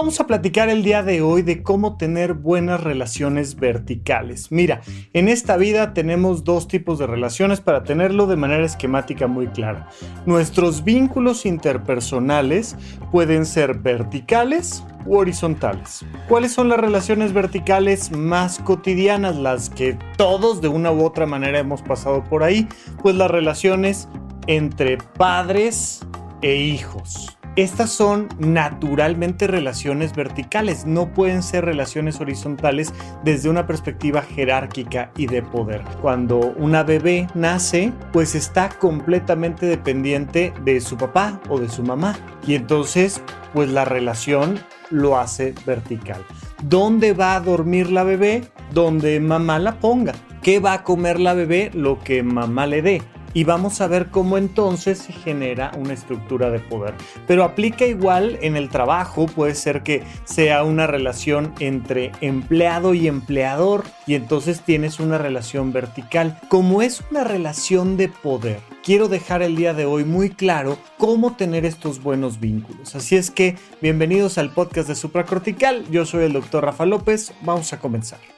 Vamos a platicar el día de hoy de cómo tener buenas relaciones verticales. Mira, en esta vida tenemos dos tipos de relaciones para tenerlo de manera esquemática muy clara. Nuestros vínculos interpersonales pueden ser verticales u horizontales. ¿Cuáles son las relaciones verticales más cotidianas, las que todos de una u otra manera hemos pasado por ahí? Pues las relaciones entre padres e hijos estas son naturalmente relaciones verticales, no pueden ser relaciones horizontales desde una perspectiva jerárquica y de poder. Cuando una bebé nace, pues está completamente dependiente de su papá o de su mamá. Y entonces, pues la relación lo hace vertical. ¿Dónde va a dormir la bebé? Donde mamá la ponga. ¿Qué va a comer la bebé? Lo que mamá le dé y vamos a ver cómo entonces se genera una estructura de poder. Pero aplica igual en el trabajo, puede ser que sea una relación entre empleado y empleador y entonces tienes una relación vertical. Como es una relación de poder, quiero dejar el día de hoy muy claro cómo tener estos buenos vínculos. Así es que bienvenidos al podcast de Supracortical, yo soy el doctor Rafa López, vamos a comenzar.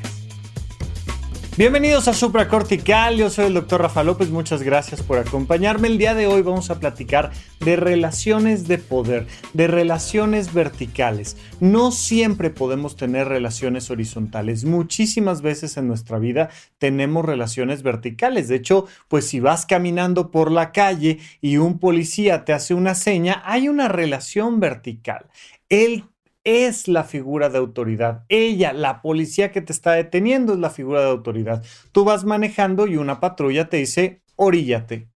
Bienvenidos a Supracortical, yo soy el doctor Rafa López, muchas gracias por acompañarme. El día de hoy vamos a platicar de relaciones de poder, de relaciones verticales. No siempre podemos tener relaciones horizontales, muchísimas veces en nuestra vida tenemos relaciones verticales. De hecho, pues si vas caminando por la calle y un policía te hace una seña, hay una relación vertical. Es la figura de autoridad. Ella, la policía que te está deteniendo, es la figura de autoridad. Tú vas manejando y una patrulla te dice, oríllate.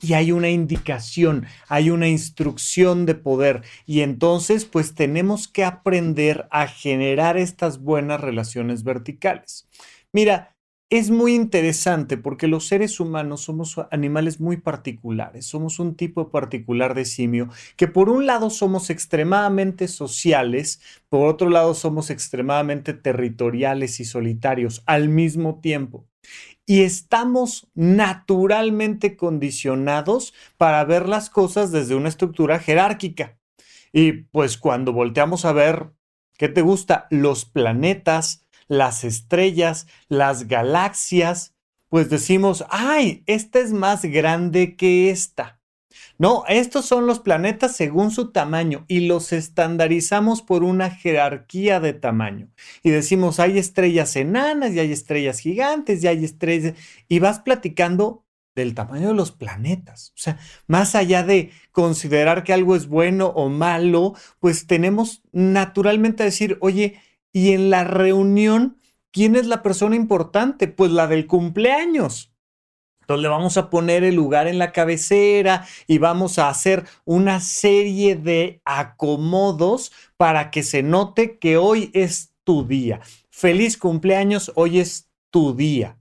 Y hay una indicación, hay una instrucción de poder. Y entonces, pues tenemos que aprender a generar estas buenas relaciones verticales. Mira, es muy interesante porque los seres humanos somos animales muy particulares, somos un tipo particular de simio que por un lado somos extremadamente sociales, por otro lado somos extremadamente territoriales y solitarios al mismo tiempo. Y estamos naturalmente condicionados para ver las cosas desde una estructura jerárquica. Y pues cuando volteamos a ver, ¿qué te gusta? Los planetas, las estrellas, las galaxias, pues decimos, ay, esta es más grande que esta. No, estos son los planetas según su tamaño y los estandarizamos por una jerarquía de tamaño. Y decimos, hay estrellas enanas y hay estrellas gigantes y hay estrellas... Y vas platicando del tamaño de los planetas. O sea, más allá de considerar que algo es bueno o malo, pues tenemos naturalmente a decir, oye, y en la reunión, ¿quién es la persona importante? Pues la del cumpleaños. Entonces le vamos a poner el lugar en la cabecera y vamos a hacer una serie de acomodos para que se note que hoy es tu día. Feliz cumpleaños, hoy es tu día.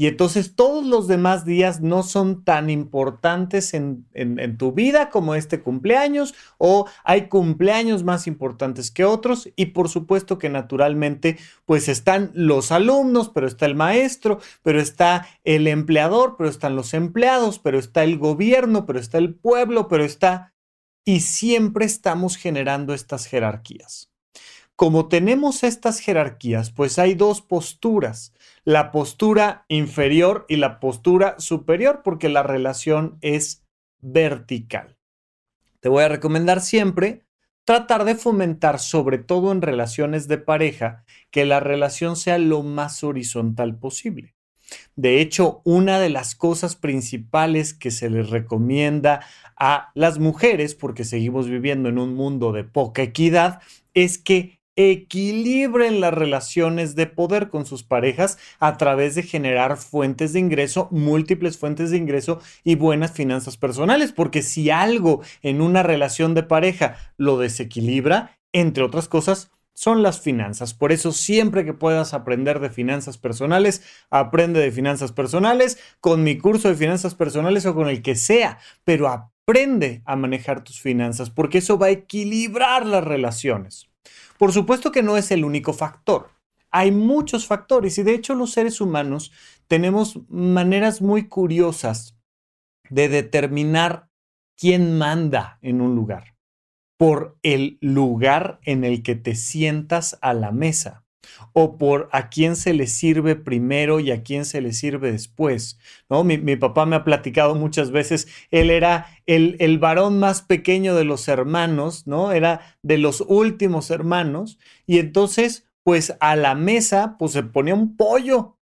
Y entonces todos los demás días no son tan importantes en, tu vida como este cumpleaños o hay cumpleaños más importantes que otros y por supuesto que naturalmente pues están los alumnos, pero está el maestro, pero está el empleador, pero están los empleados, pero está el gobierno, pero está el pueblo, pero está... Y siempre estamos generando estas jerarquías. Como tenemos estas jerarquías, pues hay dos posturas la postura inferior y la postura superior porque la relación es vertical. Te voy a recomendar siempre tratar de fomentar, sobre todo en relaciones de pareja, que la relación sea lo más horizontal posible. De hecho, una de las cosas principales que se les recomienda a las mujeres, porque seguimos viviendo en un mundo de poca equidad, es que equilibren las relaciones de poder con sus parejas a través de generar fuentes de ingreso, múltiples fuentes de ingreso y buenas finanzas personales, porque si algo en una relación de pareja lo desequilibra, entre otras cosas, son las finanzas. Por eso siempre que puedas aprender de finanzas personales, aprende de finanzas personales con mi curso de finanzas personales o con el que sea, pero aprende a manejar tus finanzas porque eso va a equilibrar las relaciones. Por supuesto que no es el único factor. Hay muchos factores y de hecho los seres humanos tenemos maneras muy curiosas de determinar quién manda en un lugar por el lugar en el que te sientas a la mesa o por a quién se le sirve primero y a quién se le sirve después. ¿no? Mi, papá me ha platicado muchas veces, él era el, el, varón más pequeño de los hermanos, ¿no? Era de los últimos hermanos, y entonces, pues a la mesa, pues se ponía un pollo.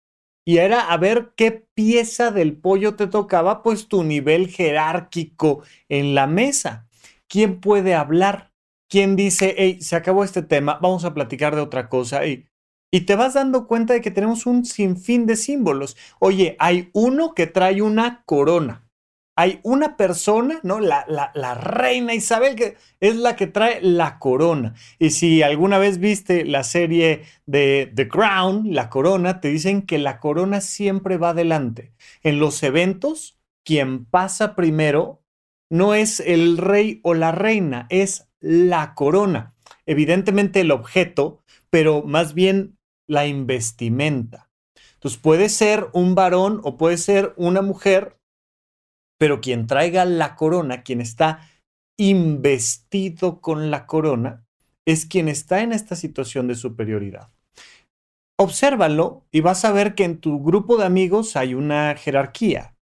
Y era a ver qué pieza del pollo te tocaba, pues tu nivel jerárquico en la mesa. ¿Quién puede hablar? ¿Quién dice, hey, se acabó este tema, vamos a platicar de otra cosa? Y y te vas dando cuenta de que tenemos un sinfín de símbolos. Oye, hay uno que trae una corona. Hay una persona, ¿no? La, la, reina Isabel, que es la que trae la corona. Y si alguna vez viste la serie de The Crown, la corona, te dicen que la corona siempre va adelante. En los eventos, quien pasa primero no es el rey o la reina, es la corona. Evidentemente el objeto, pero más bien la investimenta. Entonces puede ser un varón o puede ser una mujer, pero quien traiga la corona, quien está investido con la corona, es quien está en esta situación de superioridad. Obsérvalo y vas a ver que en tu grupo de amigos hay una jerarquía.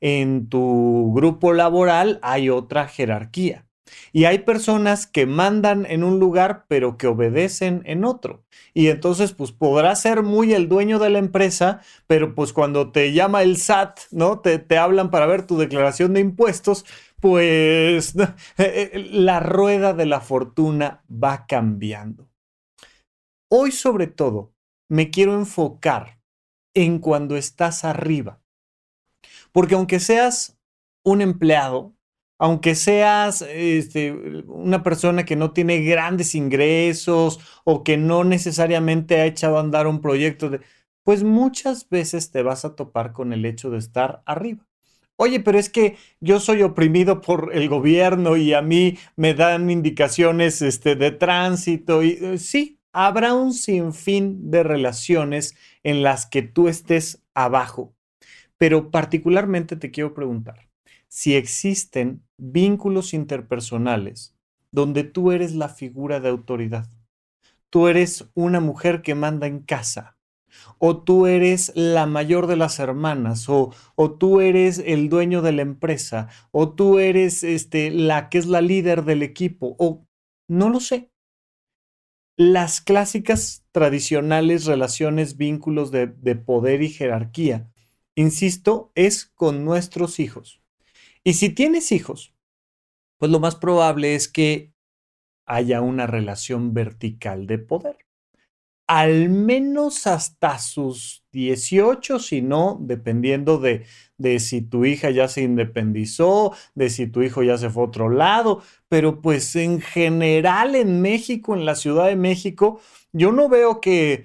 En tu grupo laboral hay otra jerarquía. Y hay personas que mandan en un lugar pero que obedecen en otro. Y entonces pues podrás ser muy el dueño de la empresa, pero pues cuando te llama el SAT, ¿no? Te, te hablan para ver tu declaración de impuestos, pues eh, eh, la rueda de la fortuna va cambiando. Hoy sobre todo me quiero enfocar en cuando estás arriba. Porque aunque seas un empleado, aunque seas este, una persona que no tiene grandes ingresos o que no necesariamente ha echado a andar un proyecto, de, pues muchas veces te vas a topar con el hecho de estar arriba. Oye, pero es que yo soy oprimido por el gobierno y a mí me dan indicaciones este, de tránsito y eh, sí, habrá un sinfín de relaciones en las que tú estés abajo. Pero particularmente te quiero preguntar, si existen vínculos interpersonales donde tú eres la figura de autoridad. Tú eres una mujer que manda en casa, o tú eres la mayor de las hermanas, o, tú eres el dueño de la empresa, o tú eres este, la que es la líder del equipo, o no lo sé. Las clásicas tradicionales relaciones, vínculos de poder y jerarquía, insisto, es con nuestros hijos. Y si tienes hijos, pues lo más probable es que haya una relación vertical de poder. Al menos hasta sus 18, si no, dependiendo de, de si tu hija ya se independizó, de si tu hijo ya se fue a otro lado, pero pues en general en México, en la Ciudad de México, yo no veo que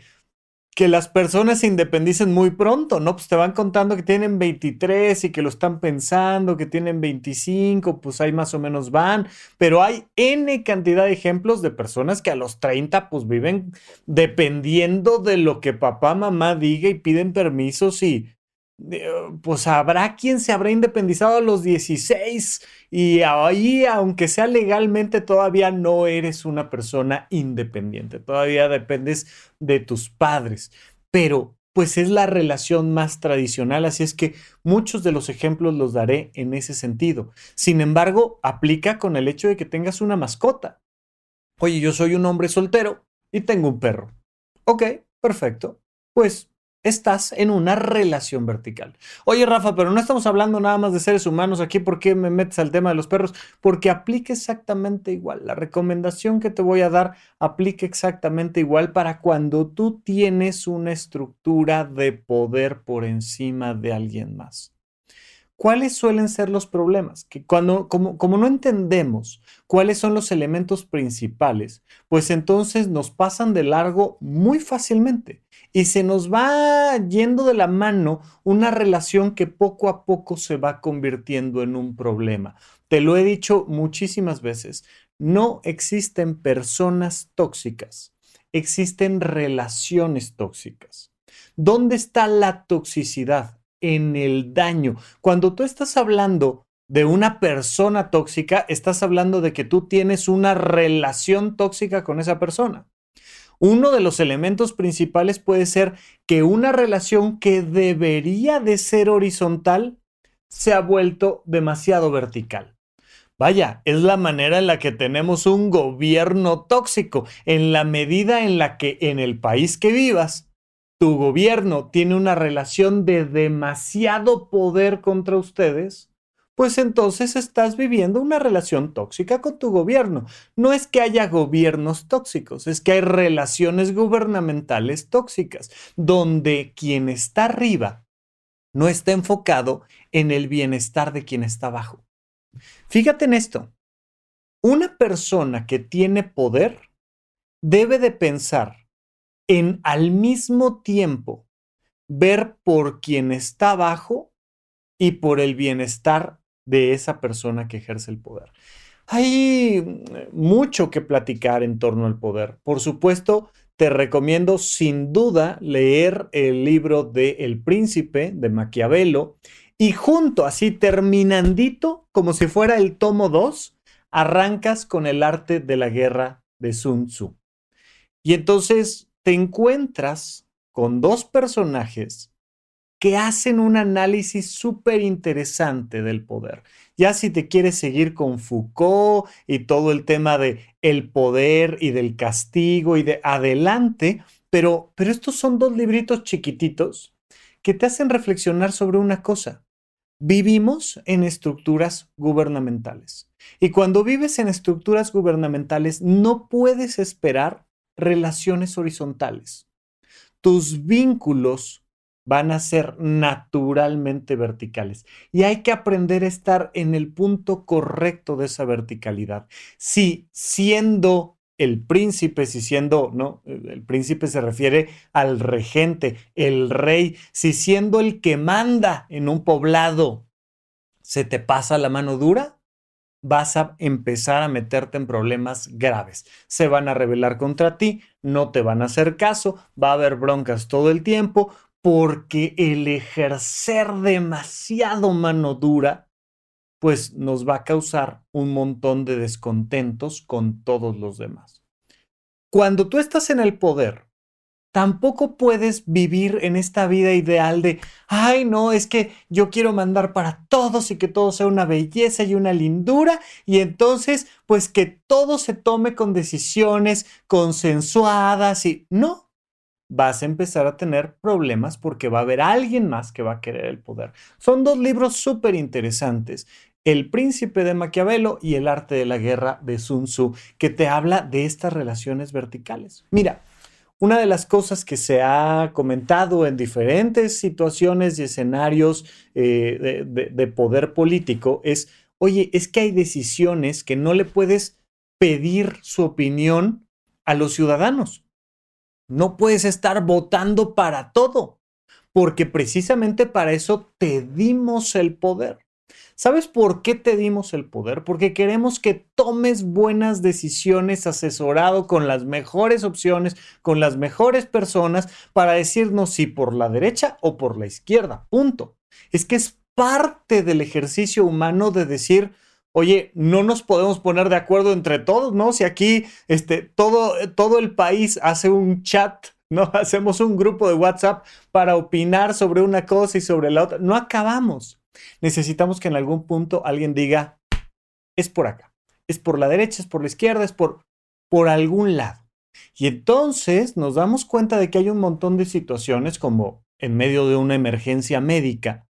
que las personas se independicen muy pronto, ¿no? Pues te van contando que tienen 23 y que lo están pensando, que tienen 25, pues ahí más o menos van, pero hay N cantidad de ejemplos de personas que a los 30 pues viven dependiendo de lo que papá, mamá diga y piden permisos y pues habrá quien se habrá independizado a los 16 y ahí, aunque sea legalmente, todavía no eres una persona independiente, todavía dependes de tus padres, pero pues es la relación más tradicional, así es que muchos de los ejemplos los daré en ese sentido. Sin embargo, aplica con el hecho de que tengas una mascota. Oye, yo soy un hombre soltero y tengo un perro. Ok, perfecto. Pues estás en una relación vertical. Oye, Rafa, pero no estamos hablando nada más de seres humanos aquí. ¿Por qué me metes al tema de los perros? Porque aplica exactamente igual. La recomendación que te voy a dar aplica exactamente igual para cuando tú tienes una estructura de poder por encima de alguien más. ¿Cuáles suelen ser los problemas? Que cuando, como, como no entendemos cuáles son los elementos principales, pues entonces nos pasan de largo muy fácilmente y se nos va yendo de la mano una relación que poco a poco se va convirtiendo en un problema. Te lo he dicho muchísimas veces, no existen personas tóxicas, existen relaciones tóxicas. ¿Dónde está la toxicidad? En el daño. Cuando tú estás hablando de una persona tóxica, estás hablando de que tú tienes una relación tóxica con esa persona. Uno de los elementos principales puede ser que una relación que debería de ser horizontal se ha vuelto demasiado vertical. Vaya, es la manera en la que tenemos un gobierno tóxico, en la medida en la que en el país que vivas tu gobierno tiene una relación de demasiado poder contra ustedes, pues entonces estás viviendo una relación tóxica con tu gobierno. No es que haya gobiernos tóxicos, es que hay relaciones gubernamentales tóxicas, donde quien está arriba no está enfocado en el bienestar de quien está abajo. Fíjate en esto. Una persona que tiene poder debe de pensar en al mismo tiempo ver por quien está abajo y por el bienestar de esa persona que ejerce el poder. Hay mm, mucho que platicar en torno al poder. Por supuesto, te recomiendo sin duda leer el libro de El Príncipe de Maquiavelo y junto, así terminandito, como si fuera el tomo 2, arrancas con el arte de la guerra de Sun Tzu. Y entonces te encuentras con dos personajes que hacen un análisis súper interesante del poder. Ya si te quieres seguir con Foucault y todo el tema de el poder y del castigo y de adelante, pero, pero estos son dos libritos chiquititos que te hacen reflexionar sobre una cosa. Vivimos en estructuras gubernamentales. Y cuando vives en estructuras gubernamentales, no puedes esperar relaciones horizontales. Tus vínculos van a ser naturalmente verticales y hay que aprender a estar en el punto correcto de esa verticalidad. Si siendo el príncipe, si siendo, no, el príncipe se refiere al regente, el rey, si siendo el que manda en un poblado, se te pasa la mano dura, vas a empezar a meterte en problemas graves. Se van a rebelar contra ti, no te van a hacer caso, va a haber broncas todo el tiempo, porque el ejercer demasiado mano dura, pues nos va a causar un montón de descontentos con todos los demás. Cuando tú estás en el poder, tampoco puedes vivir en esta vida ideal de, ay, no, es que yo quiero mandar para todos y que todo sea una belleza y una lindura, y entonces, pues que todo se tome con decisiones consensuadas y no. Vas a empezar a tener problemas porque va a haber alguien más que va a querer el poder. Son dos libros súper interesantes. El príncipe de Maquiavelo y El arte de la guerra de Sun Tzu, que te habla de estas relaciones verticales. Mira, una de las cosas que se ha comentado en diferentes situaciones y escenarios eh, de, poder político es, oye, es que hay decisiones que no le puedes pedir su opinión a los ciudadanos. No puedes estar votando para todo, porque precisamente para eso te dimos el poder. ¿Sabes por qué te dimos el poder? Porque queremos que tomes buenas decisiones asesorado con las mejores opciones, con las mejores personas para decirnos si por la derecha o por la izquierda. Punto. Es que es parte del ejercicio humano de decir, oye, no nos podemos poner de acuerdo entre todos, ¿no? Si aquí este, todo, todo el país hace un chat, ¿no? Hacemos un grupo de WhatsApp para opinar sobre una cosa y sobre la otra, no acabamos. Necesitamos que en algún punto alguien diga, es por acá, es por la derecha, es por la izquierda, es por, por algún lado. Y entonces nos damos cuenta de que hay un montón de situaciones como en medio de una emergencia médica,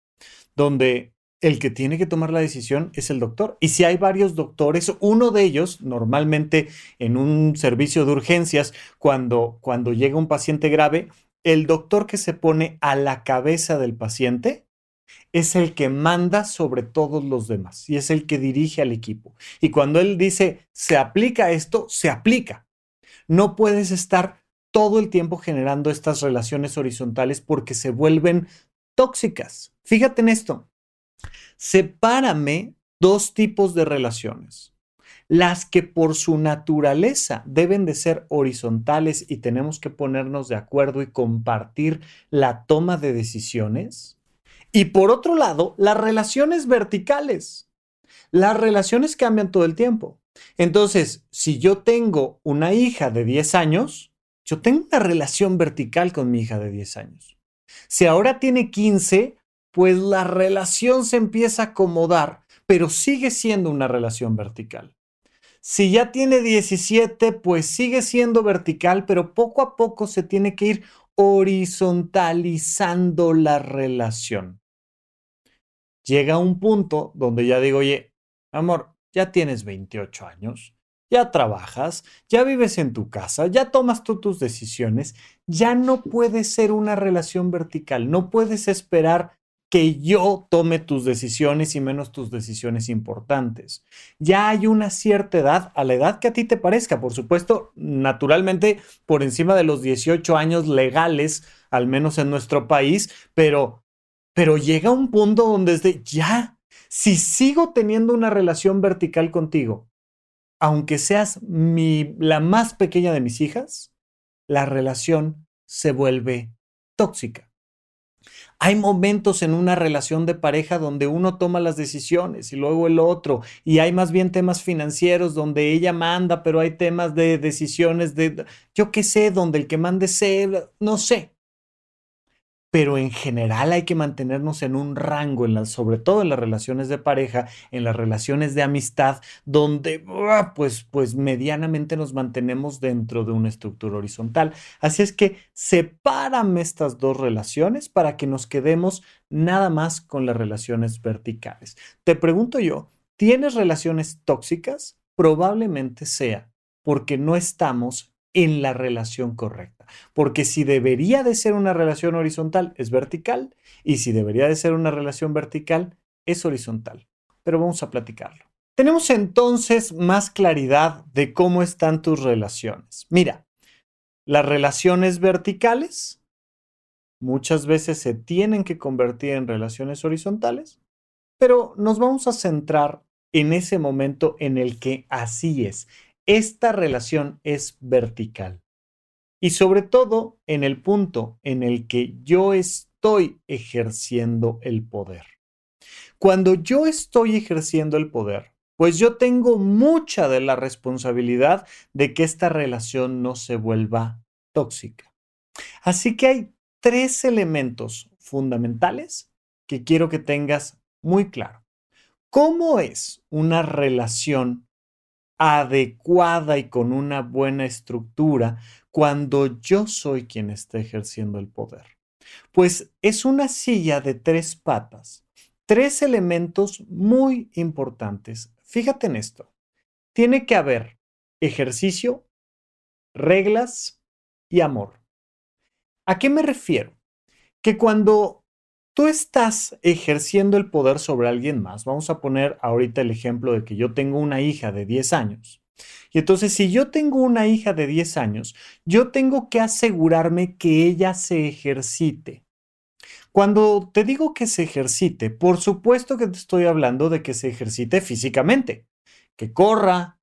donde el que tiene que tomar la decisión es el doctor. Y si hay varios doctores, uno de ellos, normalmente en un servicio de urgencias, cuando, cuando llega un paciente grave, el doctor que se pone a la cabeza del paciente es el que manda sobre todos los demás y es el que dirige al equipo. Y cuando él dice, se aplica esto, se aplica. No puedes estar todo el tiempo generando estas relaciones horizontales porque se vuelven tóxicas. Fíjate en esto. Sepárame dos tipos de relaciones. Las que por su naturaleza deben de ser horizontales y tenemos que ponernos de acuerdo y compartir la toma de decisiones. Y por otro lado, las relaciones verticales. Las relaciones cambian todo el tiempo. Entonces, si yo tengo una hija de 10 años, yo tengo una relación vertical con mi hija de 10 años. Si ahora tiene 15, pues la relación se empieza a acomodar, pero sigue siendo una relación vertical. Si ya tiene 17, pues sigue siendo vertical, pero poco a poco se tiene que ir horizontalizando la relación. Llega un punto donde ya digo, oye, amor, ya tienes 28 años, ya trabajas, ya vives en tu casa, ya tomas tú tus decisiones, ya no puede ser una relación vertical, no puedes esperar que yo tome tus decisiones y menos tus decisiones importantes. Ya hay una cierta edad, a la edad que a ti te parezca, por supuesto, naturalmente por encima de los 18 años legales, al menos en nuestro país, pero, pero llega un punto donde es de, ya, si sigo teniendo una relación vertical contigo, aunque seas la más pequeña de mis hijas, la relación se vuelve tóxica. Hay momentos en una relación de pareja donde uno toma las decisiones y luego el otro, y hay más bien temas financieros donde ella manda, pero hay temas de decisiones de, yo qué sé, donde el que mande sé, no sé pero en general hay que mantenernos en un rango, en sobre todo en las relaciones de pareja, en las relaciones de amistad, donde pues, pues medianamente nos mantenemos dentro de una estructura horizontal. Así es que sepárame estas dos relaciones para que nos quedemos nada más con las relaciones verticales. Te pregunto yo, ¿tienes relaciones tóxicas? Probablemente sea porque no estamos en la relación correcta. Porque si debería de ser una relación horizontal, es vertical, y si debería de ser una relación vertical, es horizontal. Pero vamos a platicarlo. Tenemos entonces más claridad de cómo están tus relaciones. Mira, las relaciones verticales muchas veces se tienen que convertir en relaciones horizontales, pero nos vamos a centrar en ese momento en el que así es. Esta relación es vertical y sobre todo en el punto en el que yo estoy ejerciendo el poder. Cuando yo estoy ejerciendo el poder, pues yo tengo mucha de la responsabilidad de que esta relación no se vuelva tóxica. Así que hay tres elementos fundamentales que quiero que tengas muy claro. ¿Cómo es una relación adecuada y con una buena estructura cuando yo soy quien está ejerciendo el poder? Pues es una silla de tres patas, tres elementos muy importantes. Fíjate en esto. Tiene que haber ejercicio, reglas y amor. ¿A qué me refiero? Que cuando tú estás ejerciendo el poder sobre alguien más. Vamos a poner ahorita el ejemplo de que yo tengo una hija de 10 años. Y entonces, si yo tengo una hija de 10 años, yo tengo que asegurarme que ella se ejercite. Cuando te digo que se ejercite, por supuesto que te estoy hablando de que se ejercite físicamente, que corra,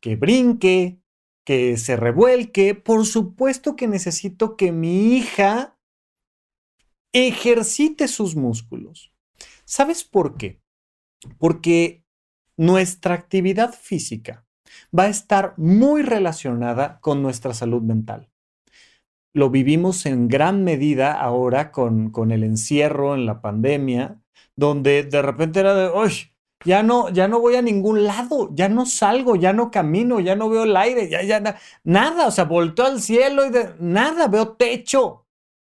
que brinque, que se revuelque. Por supuesto que necesito que mi hija ejercite sus músculos. ¿Sabes por qué? Porque nuestra actividad física va a estar muy relacionada con nuestra salud mental. Lo vivimos en gran medida ahora con, el encierro en la pandemia, donde de repente era de, ¡ay! Ya no, ya no voy a ningún lado, ya no salgo, ya no camino, ya no veo el aire, ya, ya, nada, o sea, volteo al cielo y nada, veo techo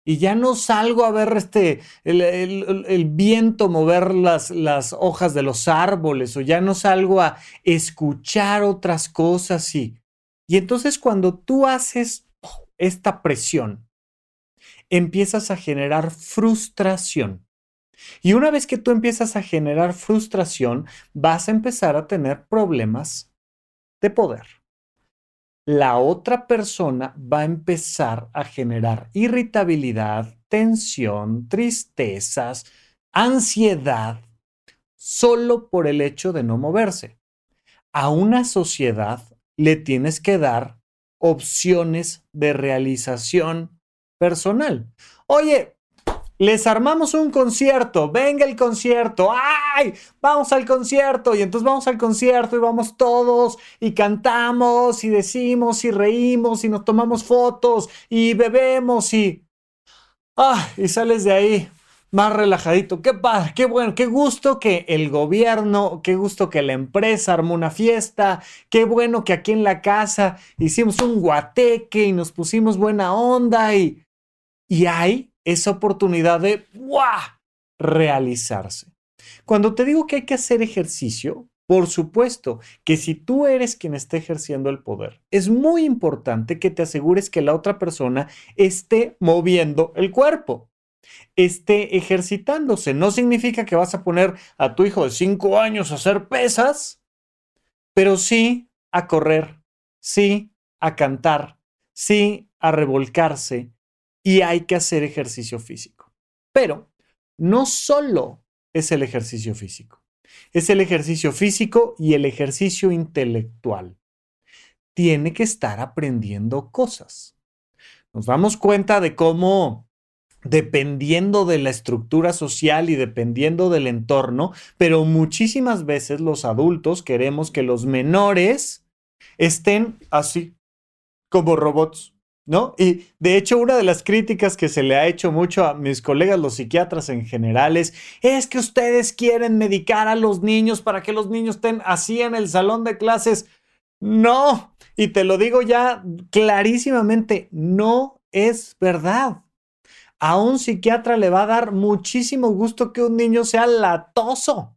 y ya no salgo a ver este, el, viento mover las, las, hojas de los árboles o ya no salgo a escuchar otras cosas y, y entonces cuando tú haces esta presión, empiezas a generar frustración. Y una vez que tú empiezas a generar frustración, vas a empezar a tener problemas de poder la otra persona va a empezar a generar irritabilidad, tensión, tristezas, ansiedad, solo por el hecho de no moverse. A una sociedad le tienes que dar opciones de realización personal. Oye, les armamos un concierto, venga el concierto, ¡ay! Vamos al concierto y entonces vamos al concierto y vamos todos y cantamos y decimos y reímos y nos tomamos fotos y bebemos y... ¡Ah! Y sales de ahí más relajadito. Qué padre, qué bueno, qué gusto que el gobierno, qué gusto que la empresa armó una fiesta, qué bueno que aquí en la casa hicimos un guateque y nos pusimos buena onda y... Y hay esa oportunidad de realizarse. Cuando te digo que hay que hacer ejercicio, por supuesto que si tú eres quien está ejerciendo el poder, es muy importante que te asegures que la otra persona esté moviendo el cuerpo, esté ejercitándose. No significa que vas a poner a tu hijo de 5 años a hacer pesas, pero sí a correr, sí a cantar, sí a revolcarse, y hay que hacer ejercicio físico. Pero no solo es el ejercicio físico, es el ejercicio físico y el ejercicio intelectual. Tiene que estar aprendiendo cosas. Nos damos cuenta de cómo dependiendo de la estructura social y dependiendo del entorno, pero muchísimas veces los adultos queremos que los menores estén así, como robots, ¿no? Y de hecho, una de las críticas que se le ha hecho mucho a mis colegas, los psiquiatras en general, es, es que ustedes quieren medicar a los niños para que los niños estén así en el salón de clases. No, y te lo digo ya clarísimamente, no es verdad. A un psiquiatra le va a dar muchísimo gusto que un niño sea latoso,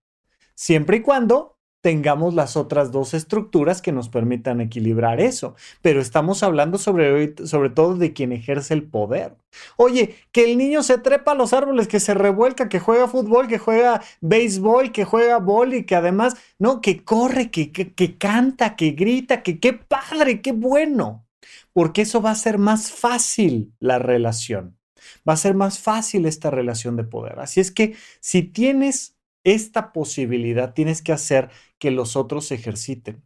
siempre y cuando tengamos las otras dos estructuras que nos permitan equilibrar eso. Pero estamos hablando sobre, sobre todo de quien ejerce el poder. Oye, que el niño se trepa a los árboles, que se revuelca, que juega fútbol, que juega béisbol, que juega y que además, no, que corre, que, que, que canta, que grita, que qué padre, qué bueno. Porque eso va a ser más fácil la relación. Va a ser más fácil esta relación de poder. Así es que si tienes esta posibilidad, tienes que hacer que los otros ejerciten.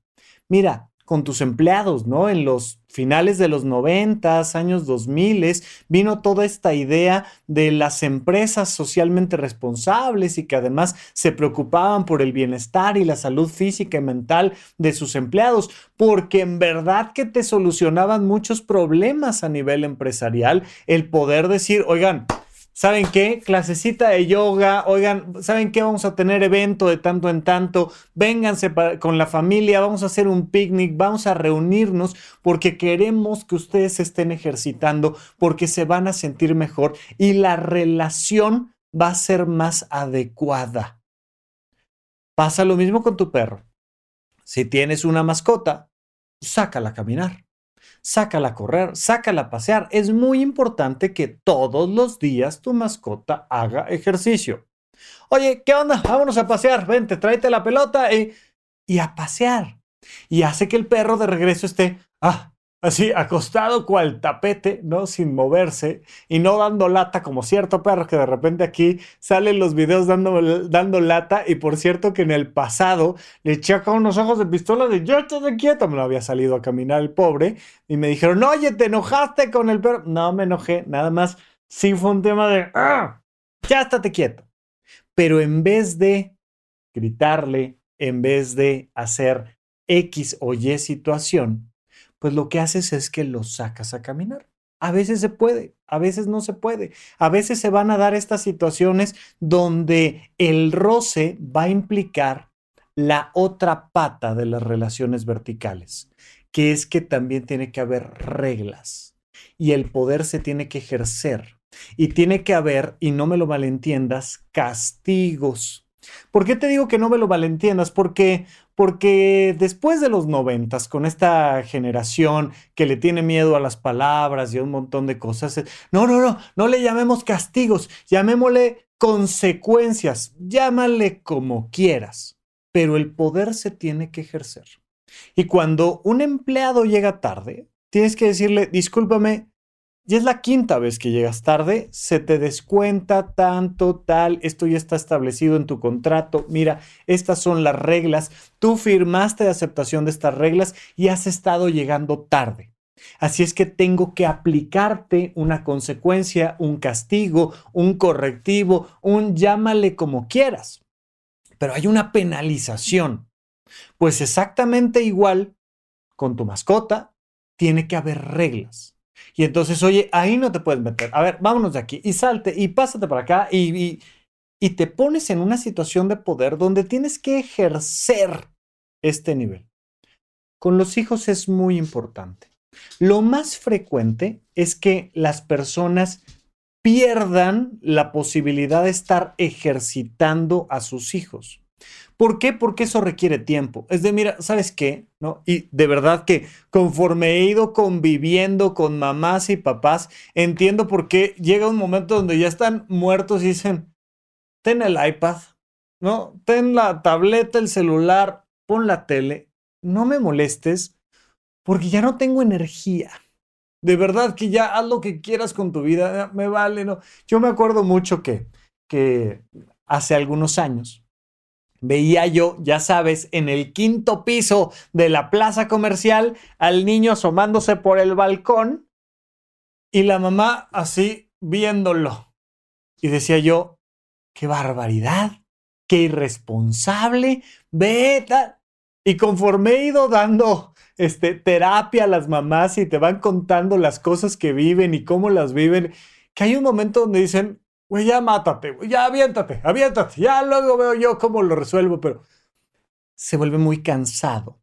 Mira, con tus empleados, ¿no? En los finales de los 90, años 2000, vino toda esta idea de las empresas socialmente responsables y que además se preocupaban por el bienestar y la salud física y mental de sus empleados, porque en verdad que te solucionaban muchos problemas a nivel empresarial el poder decir, oigan, ¿Saben qué? Clasecita de yoga. Oigan, ¿saben qué? Vamos a tener evento de tanto en tanto. Vénganse con la familia. Vamos a hacer un picnic. Vamos a reunirnos porque queremos que ustedes estén ejercitando porque se van a sentir mejor y la relación va a ser más adecuada. Pasa lo mismo con tu perro. Si tienes una mascota, sácala a caminar sácala a correr, sácala a pasear. Es muy importante que todos los días tu mascota haga ejercicio. Oye, ¿qué onda? Vámonos a pasear. Vente, tráete la pelota y, y a pasear. Y hace que el perro de regreso esté, ah, así acostado cual tapete, ¿no? Sin moverse y no dando lata como cierto perro que de repente aquí salen los videos dando, dando lata y por cierto que en el pasado le chaca unos ojos de pistola de ya de quieto, me lo había salido a caminar el pobre y me dijeron, oye, ¿te enojaste con el perro? No me enojé, nada más sí fue un tema de, ah, ya estate quieto. Pero en vez de gritarle, en vez de hacer X o Y situación, pues lo que haces es que lo sacas a caminar. A veces se puede, a veces no se puede. A veces se van a dar estas situaciones donde el roce va a implicar la otra pata de las relaciones verticales, que es que también tiene que haber reglas y el poder se tiene que ejercer Y tiene que haber, y no me lo malentiendas, castigos. ¿Por qué te digo que no me lo malentiendas? Porque, porque después de los noventas, con esta generación que le tiene miedo a las palabras y a un montón de cosas, no, no, no, no le llamemos castigos, llamémosle consecuencias, llámale como quieras, pero el poder se tiene que ejercer. Y cuando un empleado llega tarde, tienes que decirle, discúlpame, ya es la quinta vez que llegas tarde, se te descuenta tanto, tal, esto ya está establecido en tu contrato, mira, estas son las reglas, tú firmaste de aceptación de estas reglas y has estado llegando tarde. Así es que tengo que aplicarte una consecuencia, un castigo, un correctivo, un llámale como quieras. Pero hay una penalización. Pues exactamente igual con tu mascota, tiene que haber reglas. Y entonces, oye, ahí no te puedes meter. A ver, vámonos de aquí y salte y pásate para acá y, y, y te pones en una situación de poder donde tienes que ejercer este nivel. Con los hijos es muy importante. Lo más frecuente es que las personas pierdan la posibilidad de estar ejercitando a sus hijos. ¿Por qué? Porque eso requiere tiempo. Es de, mira, ¿sabes qué? ¿No? Y de verdad que conforme he ido conviviendo con mamás y papás, entiendo por qué llega un momento donde ya están muertos y dicen, ten el iPad, ¿no? Ten la tableta, el celular, pon la tele, no me molestes, porque ya no tengo energía. De verdad que ya haz lo que quieras con tu vida, me vale, ¿no? Yo me acuerdo mucho que, que hace algunos años, veía yo, ya sabes, en el quinto piso de la plaza comercial al niño asomándose por el balcón y la mamá así viéndolo. Y decía yo, qué barbaridad, qué irresponsable, veta. Y conforme he ido dando este, terapia a las mamás y te van contando las cosas que viven y cómo las viven, que hay un momento donde dicen, güey, ya mátate, ya aviéntate, aviéntate, ya luego veo yo cómo lo resuelvo, pero se vuelve muy cansado.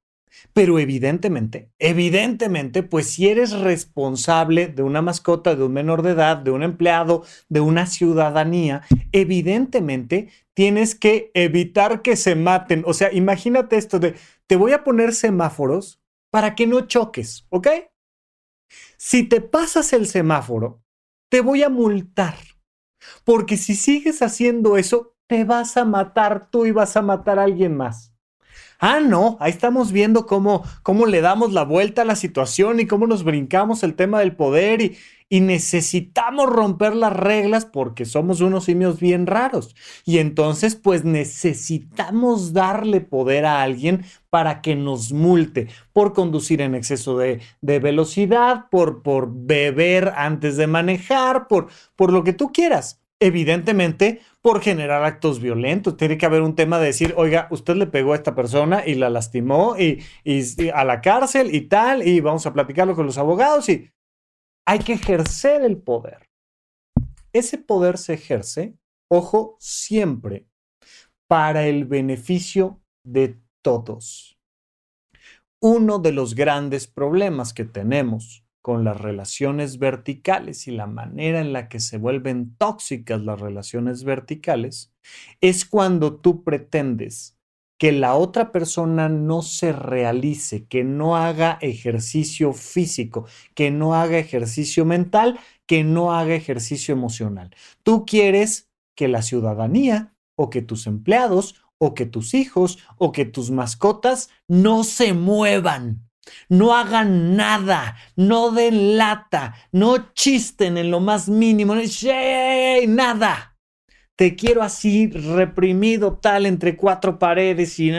Pero evidentemente, evidentemente, pues si eres responsable de una mascota, de un menor de edad, de un empleado, de una ciudadanía, evidentemente tienes que evitar que se maten. O sea, imagínate esto de, te voy a poner semáforos para que no choques, ¿ok? Si te pasas el semáforo, te voy a multar. Porque si sigues haciendo eso, te vas a matar tú y vas a matar a alguien más. Ah, no, ahí estamos viendo cómo, cómo le damos la vuelta a la situación y cómo nos brincamos el tema del poder y, y necesitamos romper las reglas porque somos unos simios bien raros. Y entonces, pues necesitamos darle poder a alguien para que nos multe por conducir en exceso de, de velocidad, por, por beber antes de manejar, por, por lo que tú quieras evidentemente por generar actos violentos. Tiene que haber un tema de decir, oiga, usted le pegó a esta persona y la lastimó y, a la cárcel y tal, y vamos a platicarlo con los abogados y hay que ejercer el poder. Ese poder se ejerce, ojo, siempre para el beneficio de todos. Uno de los grandes problemas que tenemos con las relaciones verticales y la manera en la que se vuelven tóxicas las relaciones verticales, es cuando tú pretendes que la otra persona no se realice, que no haga ejercicio físico, que no haga ejercicio mental, que no haga ejercicio emocional. Tú quieres que la ciudadanía o que tus empleados o que tus hijos o que tus mascotas no se muevan, no hagan nada, no den lata, no chisten en lo más mínimo, nada. Te quiero así reprimido tal entre cuatro paredes y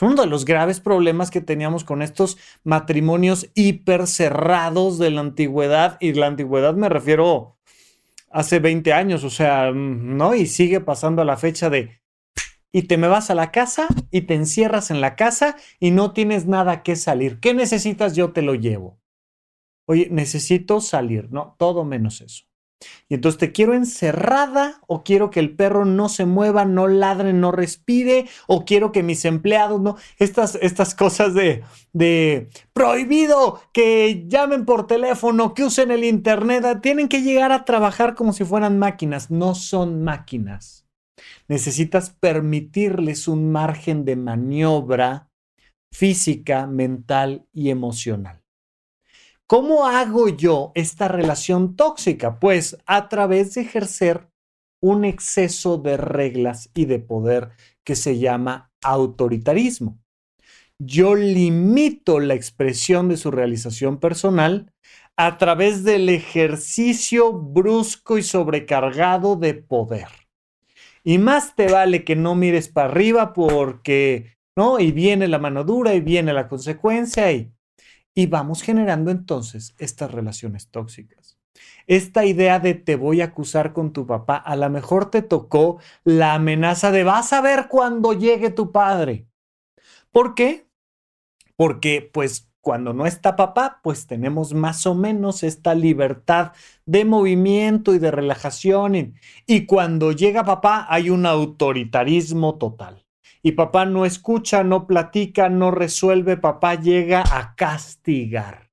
uno de los graves problemas que teníamos con estos matrimonios hiper cerrados de la antigüedad y la antigüedad me refiero hace 20 años, o sea, ¿no? Y sigue pasando a la fecha de y te me vas a la casa y te encierras en la casa y no tienes nada que salir. ¿Qué necesitas? Yo te lo llevo. Oye, necesito salir, no, todo menos eso. Y entonces te quiero encerrada o quiero que el perro no se mueva, no ladre, no respire o quiero que mis empleados no... Estas, estas cosas de, de prohibido que llamen por teléfono, que usen el internet, tienen que llegar a trabajar como si fueran máquinas. No son máquinas. Necesitas permitirles un margen de maniobra física, mental y emocional. ¿Cómo hago yo esta relación tóxica? Pues a través de ejercer un exceso de reglas y de poder que se llama autoritarismo. Yo limito la expresión de su realización personal a través del ejercicio brusco y sobrecargado de poder. Y más te vale que no mires para arriba porque, ¿no? Y viene la mano dura y viene la consecuencia y y vamos generando entonces estas relaciones tóxicas. Esta idea de te voy a acusar con tu papá, a lo mejor te tocó la amenaza de vas a ver cuando llegue tu padre. ¿Por qué? Porque pues cuando no está papá, pues tenemos más o menos esta libertad de movimiento y de relajación. Y, y cuando llega papá hay un autoritarismo total y papá no escucha, no platica, no resuelve, papá llega a castigar.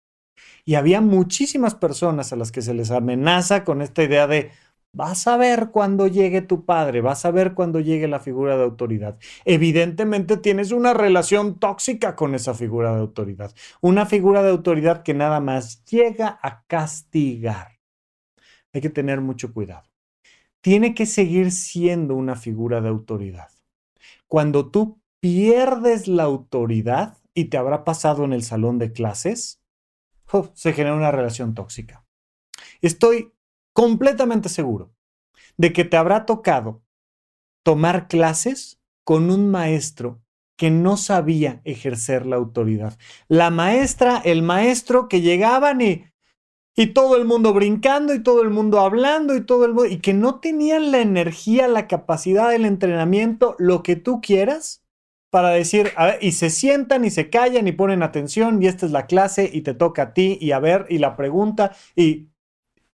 Y había muchísimas personas a las que se les amenaza con esta idea de vas a ver cuando llegue tu padre, vas a ver cuando llegue la figura de autoridad. Evidentemente tienes una relación tóxica con esa figura de autoridad, una figura de autoridad que nada más llega a castigar. Hay que tener mucho cuidado. Tiene que seguir siendo una figura de autoridad cuando tú pierdes la autoridad, y te habrá pasado en el salón de clases, se genera una relación tóxica. Estoy completamente seguro de que te habrá tocado tomar clases con un maestro que no sabía ejercer la autoridad. La maestra, el maestro que llegaban y y todo el mundo brincando y todo el mundo hablando y todo el mundo y que no tenían la energía, la capacidad el entrenamiento, lo que tú quieras para decir, a ver, y se sientan y se callan y ponen atención y esta es la clase y te toca a ti y a ver y la pregunta y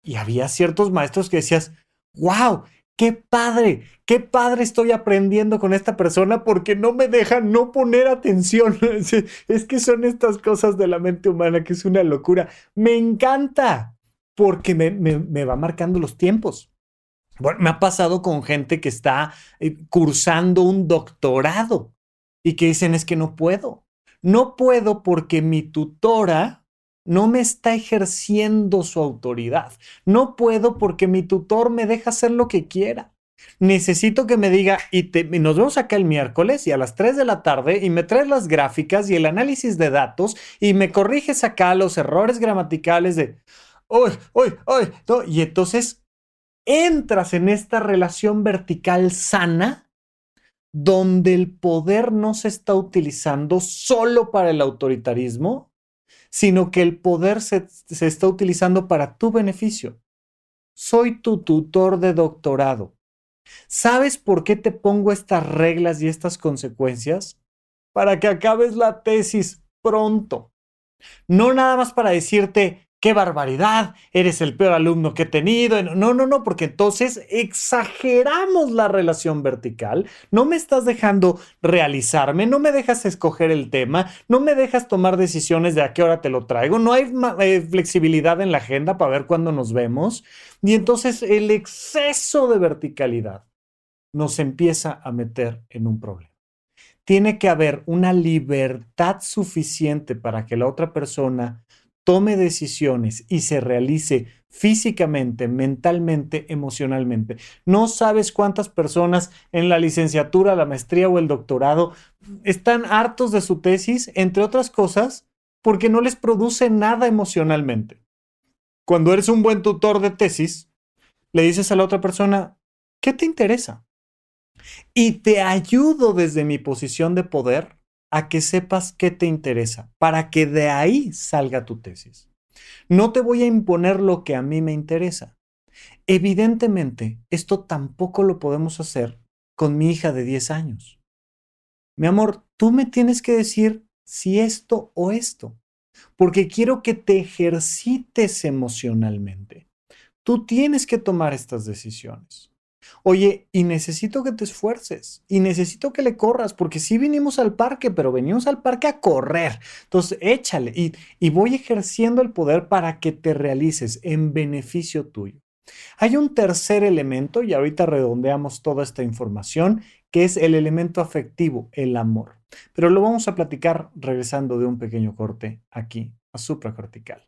y había ciertos maestros que decías, "Wow, qué padre, qué padre estoy aprendiendo con esta persona porque no me deja no poner atención. Es que son estas cosas de la mente humana que es una locura. Me encanta porque me, me, va marcando los tiempos. Bueno, me ha pasado con gente que está eh, cursando un doctorado y que dicen es que no puedo. No puedo porque mi tutora no me está ejerciendo su autoridad. No puedo porque mi tutor me deja hacer lo que quiera. Necesito que me diga, y, nos vemos acá el miércoles y a las 3 de la tarde y me traes las gráficas y el análisis de datos y me corriges acá los errores gramaticales de, uy, uy, uy, y entonces entras en esta relación vertical sana donde el poder no se está utilizando solo para el autoritarismo, sino que el poder se, está utilizando para tu beneficio. Soy tu tutor de doctorado. ¿Sabes por qué te pongo estas reglas y estas consecuencias? Para que acabes la tesis pronto. No nada más para decirte, qué barbaridad, eres el peor alumno que he tenido. No, no, no, porque entonces exageramos la relación vertical, no me estás dejando realizarme, no me dejas escoger el tema, no me dejas tomar decisiones de a qué hora te lo traigo, no hay eh, flexibilidad en la agenda para ver cuándo nos vemos. Y entonces el exceso de verticalidad nos empieza a meter en un problema tiene que haber una libertad suficiente para que la otra persona tome decisiones y se realice físicamente, mentalmente, emocionalmente. No sabes cuántas personas en la licenciatura, la maestría o el doctorado están hartos de su tesis, entre otras cosas, porque no les produce nada emocionalmente. Cuando eres un buen tutor de tesis, le dices a la otra persona, ¿qué te interesa? Y te ayudo desde mi posición de poder a que sepas qué te interesa, para que de ahí salga tu tesis. No te voy a imponer lo que a mí me interesa. Evidentemente, esto tampoco lo podemos hacer con mi hija de 10 años. Mi amor, tú me tienes que decir si esto o esto, porque quiero que te ejercites emocionalmente. Tú tienes que tomar estas decisiones. Oye, y necesito que te esfuerces y necesito que le corras, porque sí vinimos al parque, pero venimos al parque a correr. Entonces, échale y, y voy ejerciendo el poder para que te realices en beneficio tuyo. Hay un tercer elemento, y ahorita redondeamos toda esta información, que es el elemento afectivo, el amor. Pero lo vamos a platicar regresando de un pequeño corte aquí a supracortical.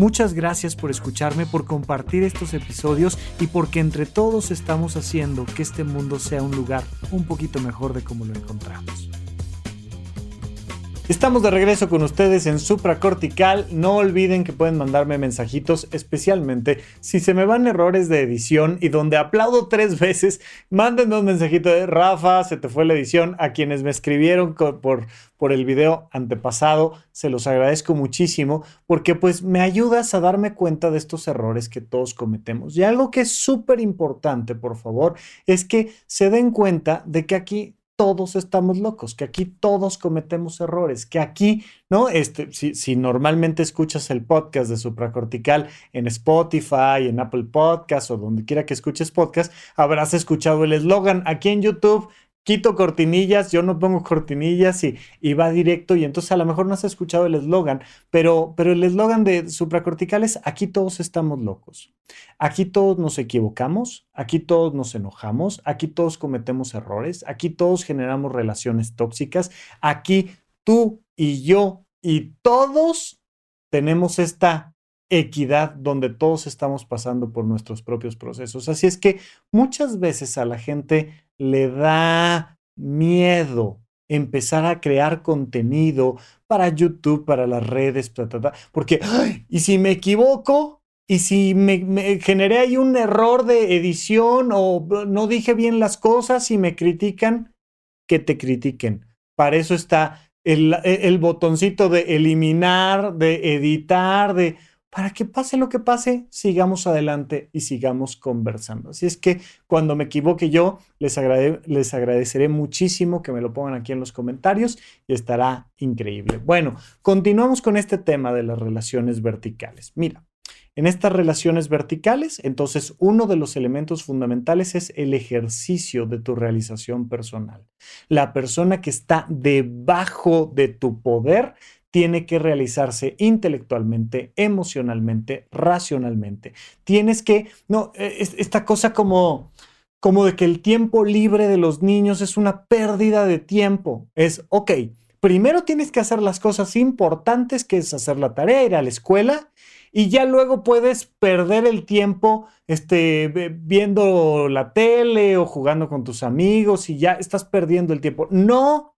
Muchas gracias por escucharme, por compartir estos episodios y porque entre todos estamos haciendo que este mundo sea un lugar un poquito mejor de como lo encontramos. Estamos de regreso con ustedes en Supracortical. No olviden que pueden mandarme mensajitos, especialmente si se me van errores de edición y donde aplaudo tres veces, mándenme un mensajito de Rafa, se te fue la edición. A quienes me escribieron por, por el video antepasado, se los agradezco muchísimo porque pues me ayudas a darme cuenta de estos errores que todos cometemos. Y algo que es súper importante, por favor, es que se den cuenta de que aquí todos estamos locos, que aquí todos cometemos errores, que aquí, ¿no? Este, si, si, normalmente escuchas el podcast de supracortical en Spotify, en Apple Podcast o donde quiera que escuches podcast, habrás escuchado el eslogan. Aquí en YouTube quito cortinillas, yo no pongo cortinillas y, y, va directo y entonces a lo mejor no has escuchado el eslogan, pero, pero el eslogan de supracortical es aquí todos estamos locos, aquí todos nos equivocamos, aquí todos nos enojamos, aquí todos cometemos errores, aquí todos generamos relaciones tóxicas, aquí tú y yo y todos tenemos esta equidad donde todos estamos pasando por nuestros propios procesos. Así es que muchas veces a la gente le da miedo empezar a crear contenido para YouTube, para las redes, porque, ¿y si me equivoco? ¿Y si me, generé ahí un error de edición o no dije bien las cosas y me critican? Que te critiquen. Para eso está el, el botoncito de eliminar, de editar, de para que pase lo que pase, sigamos adelante y sigamos conversando. Así es que cuando me equivoque yo, les, les, agradeceré muchísimo que me lo pongan aquí en los comentarios y estará increíble. Bueno, continuamos con este tema de las relaciones verticales. Mira, en estas relaciones verticales, entonces uno de los elementos fundamentales es el ejercicio de tu realización personal. La persona que está debajo de tu poder tiene que realizarse intelectualmente, emocionalmente, racionalmente. Tienes que, no, e, esta cosa como, como de que el tiempo libre de los niños es una pérdida de tiempo. Es, ok, primero tienes que hacer las cosas importantes, que es hacer la tarea, ir a la escuela, y ya luego puedes perder el tiempo este, viendo la tele o jugando con tus amigos y ya estás perdiendo el tiempo. No,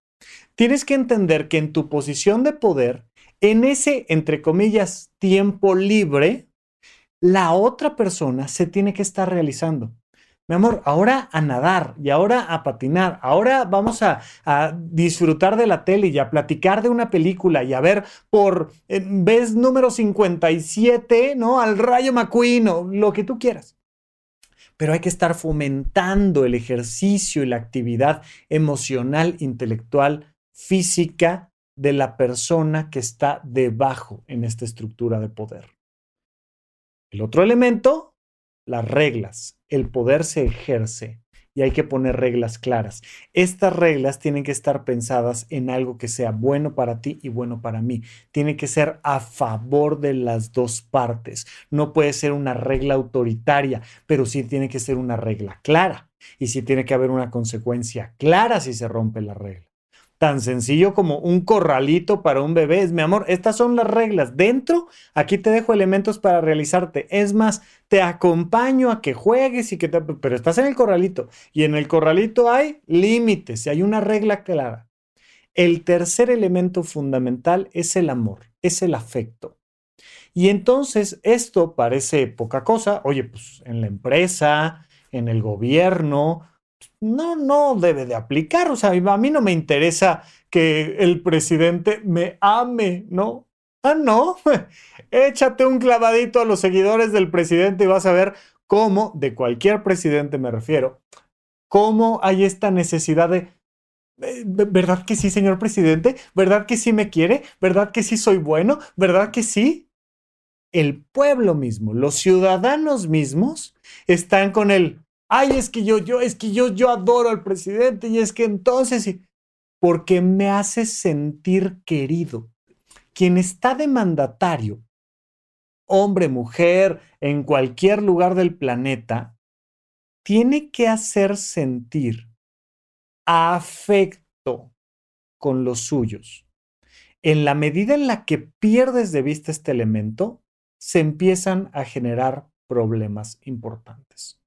tienes que entender que en tu posición de poder, en ese, entre comillas, tiempo libre, la otra persona se tiene que estar realizando. Mi amor, ahora a nadar y ahora a patinar, ahora vamos a, disfrutar de la tele y a platicar de una película y a ver por vez número 57, ¿no? Al rayo McQueen o lo que tú quieras pero hay que estar fomentando el ejercicio y la actividad emocional, intelectual, física de la persona que está debajo en esta estructura de poder. El otro elemento las reglas, el poder se ejerce y hay que poner reglas claras. Estas reglas tienen que estar pensadas en algo que sea bueno para ti y bueno para mí. Tiene que ser a favor de las dos partes. No puede ser una regla autoritaria, pero sí tiene que ser una regla clara. Y sí tiene que haber una consecuencia clara si se rompe la regla tan sencillo como un corralito para un bebé. Es mi amor, estas son las reglas. Dentro, aquí te dejo elementos para realizarte. Es más, te acompaño a que juegues y que te... Pero estás en el corralito y en el corralito hay límites y hay una regla clara. El tercer elemento fundamental es el amor, es el afecto. Y entonces esto parece poca cosa. Oye, pues en la empresa, en el gobierno, no, no debe de aplicar. O sea, a mí no me interesa que el presidente me ame, ¿no? Ah, no. Échate un clavadito a los seguidores del presidente y vas a ver cómo, de cualquier presidente me refiero, cómo hay esta necesidad de eh, ¿Verdad que sí, señor presidente? ¿Verdad que sí me quiere? ¿Verdad que sí soy bueno? ¿Verdad que sí? El pueblo mismo, los ciudadanos mismos, están con el ay, es que yo, yo, es que yo, yo adoro al presidente y es que entonces, porque me hace sentir querido. Quien está de mandatario, hombre, mujer, en cualquier lugar del planeta, tiene que hacer sentir afecto con los suyos. En la medida en la que pierdes de vista este elemento, se empiezan a generar problemas importantes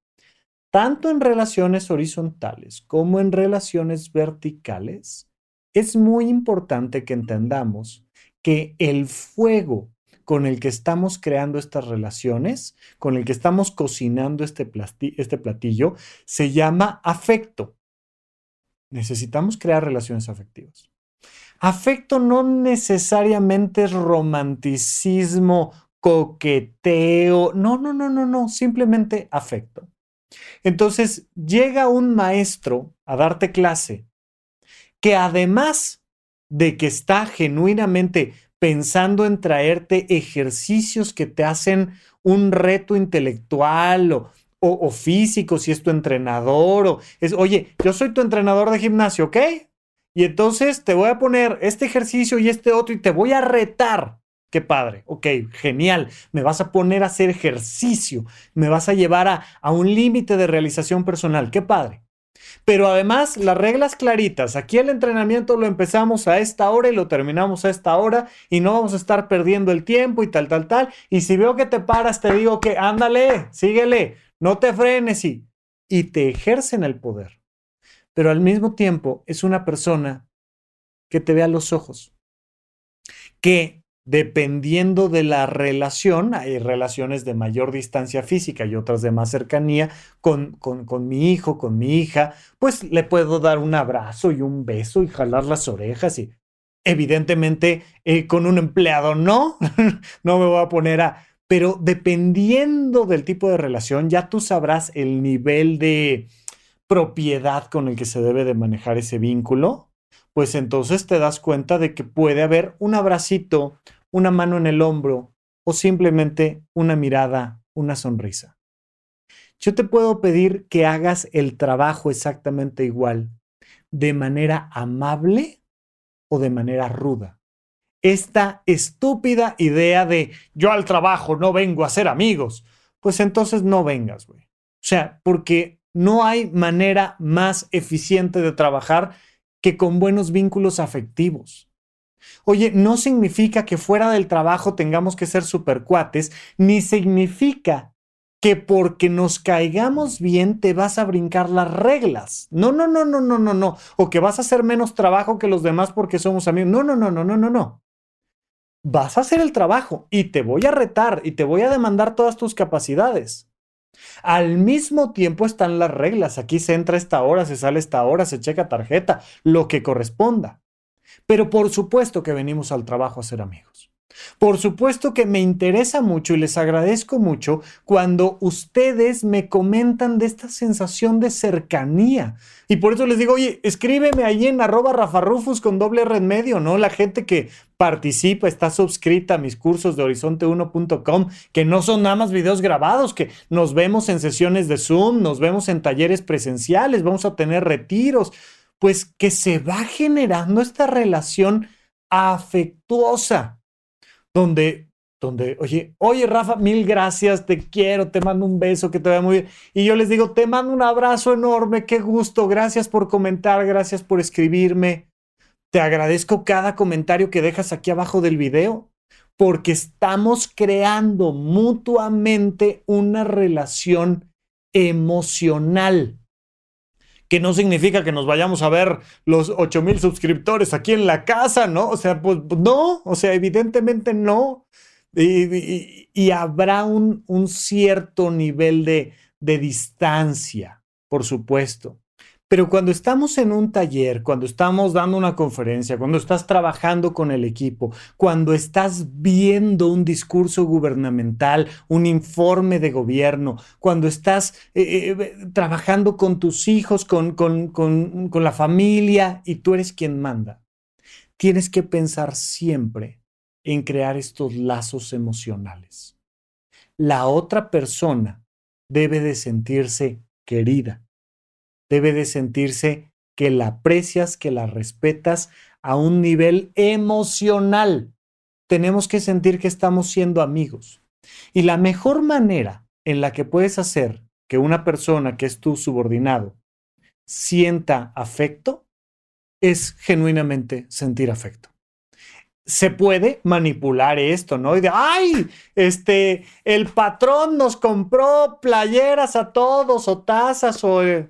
tanto en relaciones horizontales como en relaciones verticales, es muy importante que entendamos que el fuego con el que estamos creando estas relaciones, con el que estamos cocinando este, este platillo, se llama afecto. Necesitamos crear relaciones afectivas. Afecto no necesariamente es romanticismo, coqueteo, no, no, no, no, no, simplemente afecto. Entonces llega un maestro a darte clase que además de que está genuinamente pensando en traerte ejercicios que te hacen un reto intelectual o, físico, si es tu entrenador, o es, oye, yo soy tu entrenador de gimnasio, ¿ok? Y entonces te voy a poner este ejercicio y este otro y te voy a retar Qué padre, ok, genial. Me vas a poner a hacer ejercicio, me vas a llevar a, a un límite de realización personal, qué padre. Pero además, las reglas claritas. Aquí el entrenamiento lo empezamos a esta hora y lo terminamos a esta hora y no vamos a estar perdiendo el tiempo y tal, tal, tal. Y si veo que te paras, te digo que ándale, síguele, no te frenes y, y te ejercen el poder. Pero al mismo tiempo es una persona que te ve a los ojos, que dependiendo de la relación, hay relaciones de mayor distancia física y otras de más cercanía con, con, mi hijo, con mi hija, pues le puedo dar un abrazo y un beso y jalar las orejas y evidentemente eh, con un empleado no, no me voy a poner a... Pero dependiendo del tipo de relación, ya tú sabrás el nivel de propiedad con el que se debe de manejar ese vínculo, pues entonces te das cuenta de que puede haber un abracito, una mano en el hombro o simplemente una mirada, una sonrisa. Yo te puedo pedir que hagas el trabajo exactamente igual, de manera amable o de manera ruda. Esta estúpida idea de yo al trabajo no vengo a ser amigos, pues entonces no vengas, güey. O sea, porque no hay manera más eficiente de trabajar que con buenos vínculos afectivos. Oye, no significa que fuera del trabajo tengamos que ser supercuates, ni significa que porque nos caigamos bien te vas a brincar las reglas. No, no, no, no, no, no, no. O que vas a hacer menos trabajo que los demás porque somos amigos. No, no, no, no, no, no, no. Vas a hacer el trabajo y te voy a retar y te voy a demandar todas tus capacidades. Al mismo tiempo están las reglas. Aquí se entra esta hora, se sale esta hora, se checa tarjeta, lo que corresponda. Pero por supuesto que venimos al trabajo a ser amigos. Por supuesto que me interesa mucho y les agradezco mucho cuando ustedes me comentan de esta sensación de cercanía. Y por eso les digo, oye, escríbeme ahí en arroba rafarrufus con doble red medio, ¿no? La gente que participa, está suscrita a mis cursos de horizonte1.com, que no son nada más videos grabados, que nos vemos en sesiones de Zoom, nos vemos en talleres presenciales, vamos a tener retiros, pues que se va generando esta relación afectuosa donde, donde, oye, oye Rafa, mil gracias, te quiero, te mando un beso, que te vaya muy bien. Y yo les digo, te mando un abrazo enorme, qué gusto, gracias por comentar, gracias por escribirme. Te agradezco cada comentario que dejas aquí abajo del video, porque estamos creando mutuamente una relación emocional que no significa que nos vayamos a ver los 8 mil suscriptores aquí en la casa, ¿no? O sea, pues no, o sea, evidentemente no. Y, habrá un, un, cierto nivel de, de distancia, por supuesto. Pero cuando estamos en un taller, cuando estamos dando una conferencia, cuando estás trabajando con el equipo, cuando estás viendo un discurso gubernamental, un informe de gobierno, cuando estás eh, eh, trabajando con tus hijos, con, con, con, con la familia y tú eres quien manda, tienes que pensar siempre en crear estos lazos emocionales. La otra persona debe de sentirse querida debe de sentirse que la aprecias, que la respetas a un nivel emocional. Tenemos que sentir que estamos siendo amigos. Y la mejor manera en la que puedes hacer que una persona que es tu subordinado sienta afecto es genuinamente sentir afecto. Se puede manipular esto, ¿no? Y de, ay, este, el patrón nos compró playeras a todos o tazas o eh,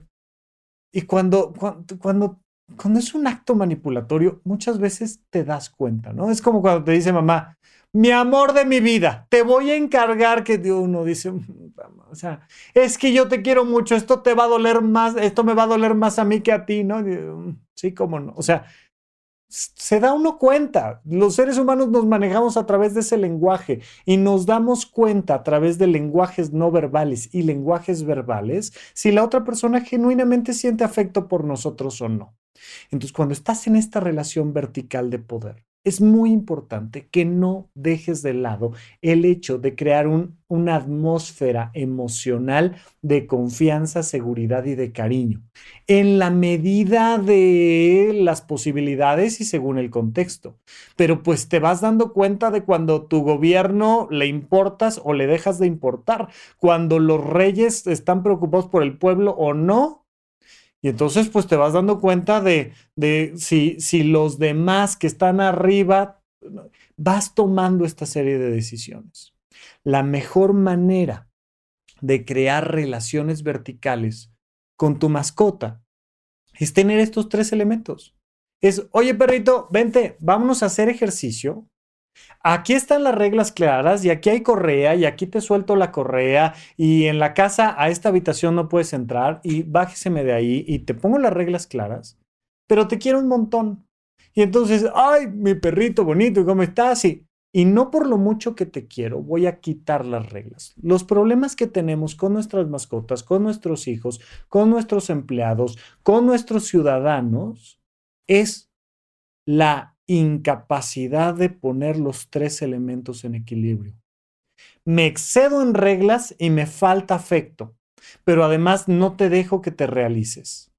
y cuando, cuando, cuando, es un acto manipulatorio, muchas veces te das cuenta, ¿no? Es como cuando te dice mamá, mi amor de mi vida, te voy a encargar que uno dice, mm, o sea, es que yo te quiero mucho, esto te va a doler más, esto me va a doler más a mí que a ti, ¿no? Mm, sí, cómo no. O sea, se da uno cuenta. Los seres humanos nos manejamos a través de ese lenguaje y nos damos cuenta a través de lenguajes no verbales y lenguajes verbales si la otra persona genuinamente siente afecto por nosotros o no. Entonces, cuando estás en esta relación vertical de poder, es muy importante que no dejes de lado el hecho de crear una atmósfera emocional de confianza, seguridad y de cariño, en la medida de las posibilidades y según el contexto. Pero pues te vas dando cuenta de cuando tu gobierno le importas o le dejas de importar, cuando los reyes están preocupados por el pueblo o no, y entonces, pues te vas dando cuenta de, de si, si los demás que están arriba, vas tomando esta serie de decisiones. La mejor manera de crear relaciones verticales con tu mascota es tener estos tres elementos. Es, oye perrito, vente, vámonos a hacer ejercicio. Aquí están las reglas claras y aquí hay correa y aquí te suelto la correa y en la casa a esta habitación no puedes entrar y bájeseme de ahí y te pongo las reglas claras, pero te quiero un montón. Y entonces, ay, mi perrito bonito, ¿cómo estás? Y, y no por lo mucho que te quiero, voy a quitar las reglas. Los problemas que tenemos con nuestras mascotas, con nuestros hijos, con nuestros empleados, con nuestros ciudadanos, es la incapacidad de poner los tres elementos en equilibrio. Me excedo en reglas y me falta afecto, pero además no te dejo que te realices.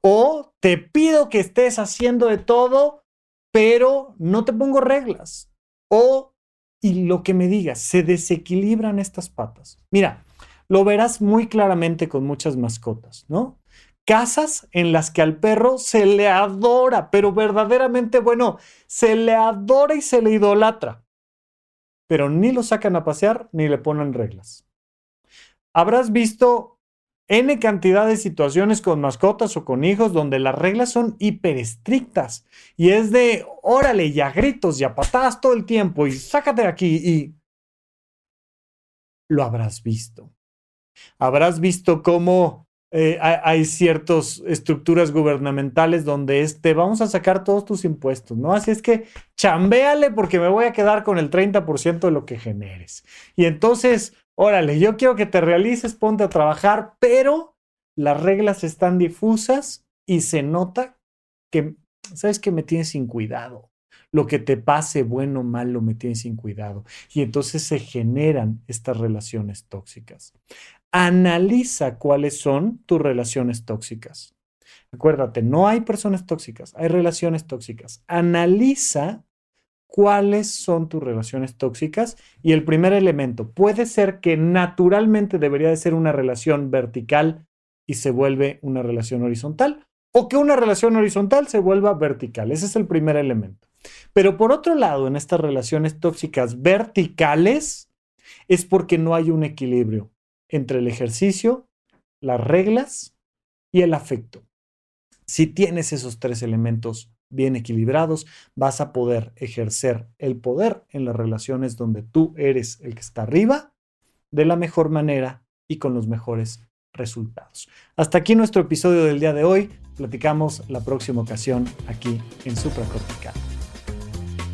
O te pido que estés haciendo de todo, pero no te pongo reglas. O, y lo que me digas, se desequilibran estas patas. Mira, lo verás muy claramente con muchas mascotas, ¿no? Casas en las que al perro se le adora, pero verdaderamente, bueno, se le adora y se le idolatra. Pero ni lo sacan a pasear ni le ponen reglas. Habrás visto N cantidad de situaciones con mascotas o con hijos donde las reglas son hiper estrictas y es de órale y a gritos y a patadas todo el tiempo y sácate de aquí y lo habrás visto. Habrás visto cómo eh, hay, ciertas estructuras gubernamentales donde es, te vamos a sacar todos tus impuestos, ¿no? Así es que chambéale porque me voy a quedar con el 30% de lo que generes. Y entonces, órale, yo quiero que te realices, ponte a trabajar, pero las reglas están difusas y se nota que, ¿sabes que Me tienes sin cuidado. Lo que te pase, bueno o malo, me tienes sin cuidado. Y entonces se generan estas relaciones tóxicas analiza cuáles son tus relaciones tóxicas. Acuérdate, no hay personas tóxicas, hay relaciones tóxicas. Analiza cuáles son tus relaciones tóxicas y el primer elemento puede ser que naturalmente debería de ser una relación vertical y se vuelve una relación horizontal o que una relación horizontal se vuelva vertical. Ese es el primer elemento. Pero por otro lado, en estas relaciones tóxicas verticales es porque no hay un equilibrio entre el ejercicio, las reglas y el afecto. Si tienes esos tres elementos bien equilibrados, vas a poder ejercer el poder en las relaciones donde tú eres el que está arriba de la mejor manera y con los mejores resultados. Hasta aquí nuestro episodio del día de hoy. Platicamos la próxima ocasión aquí en Supracortical.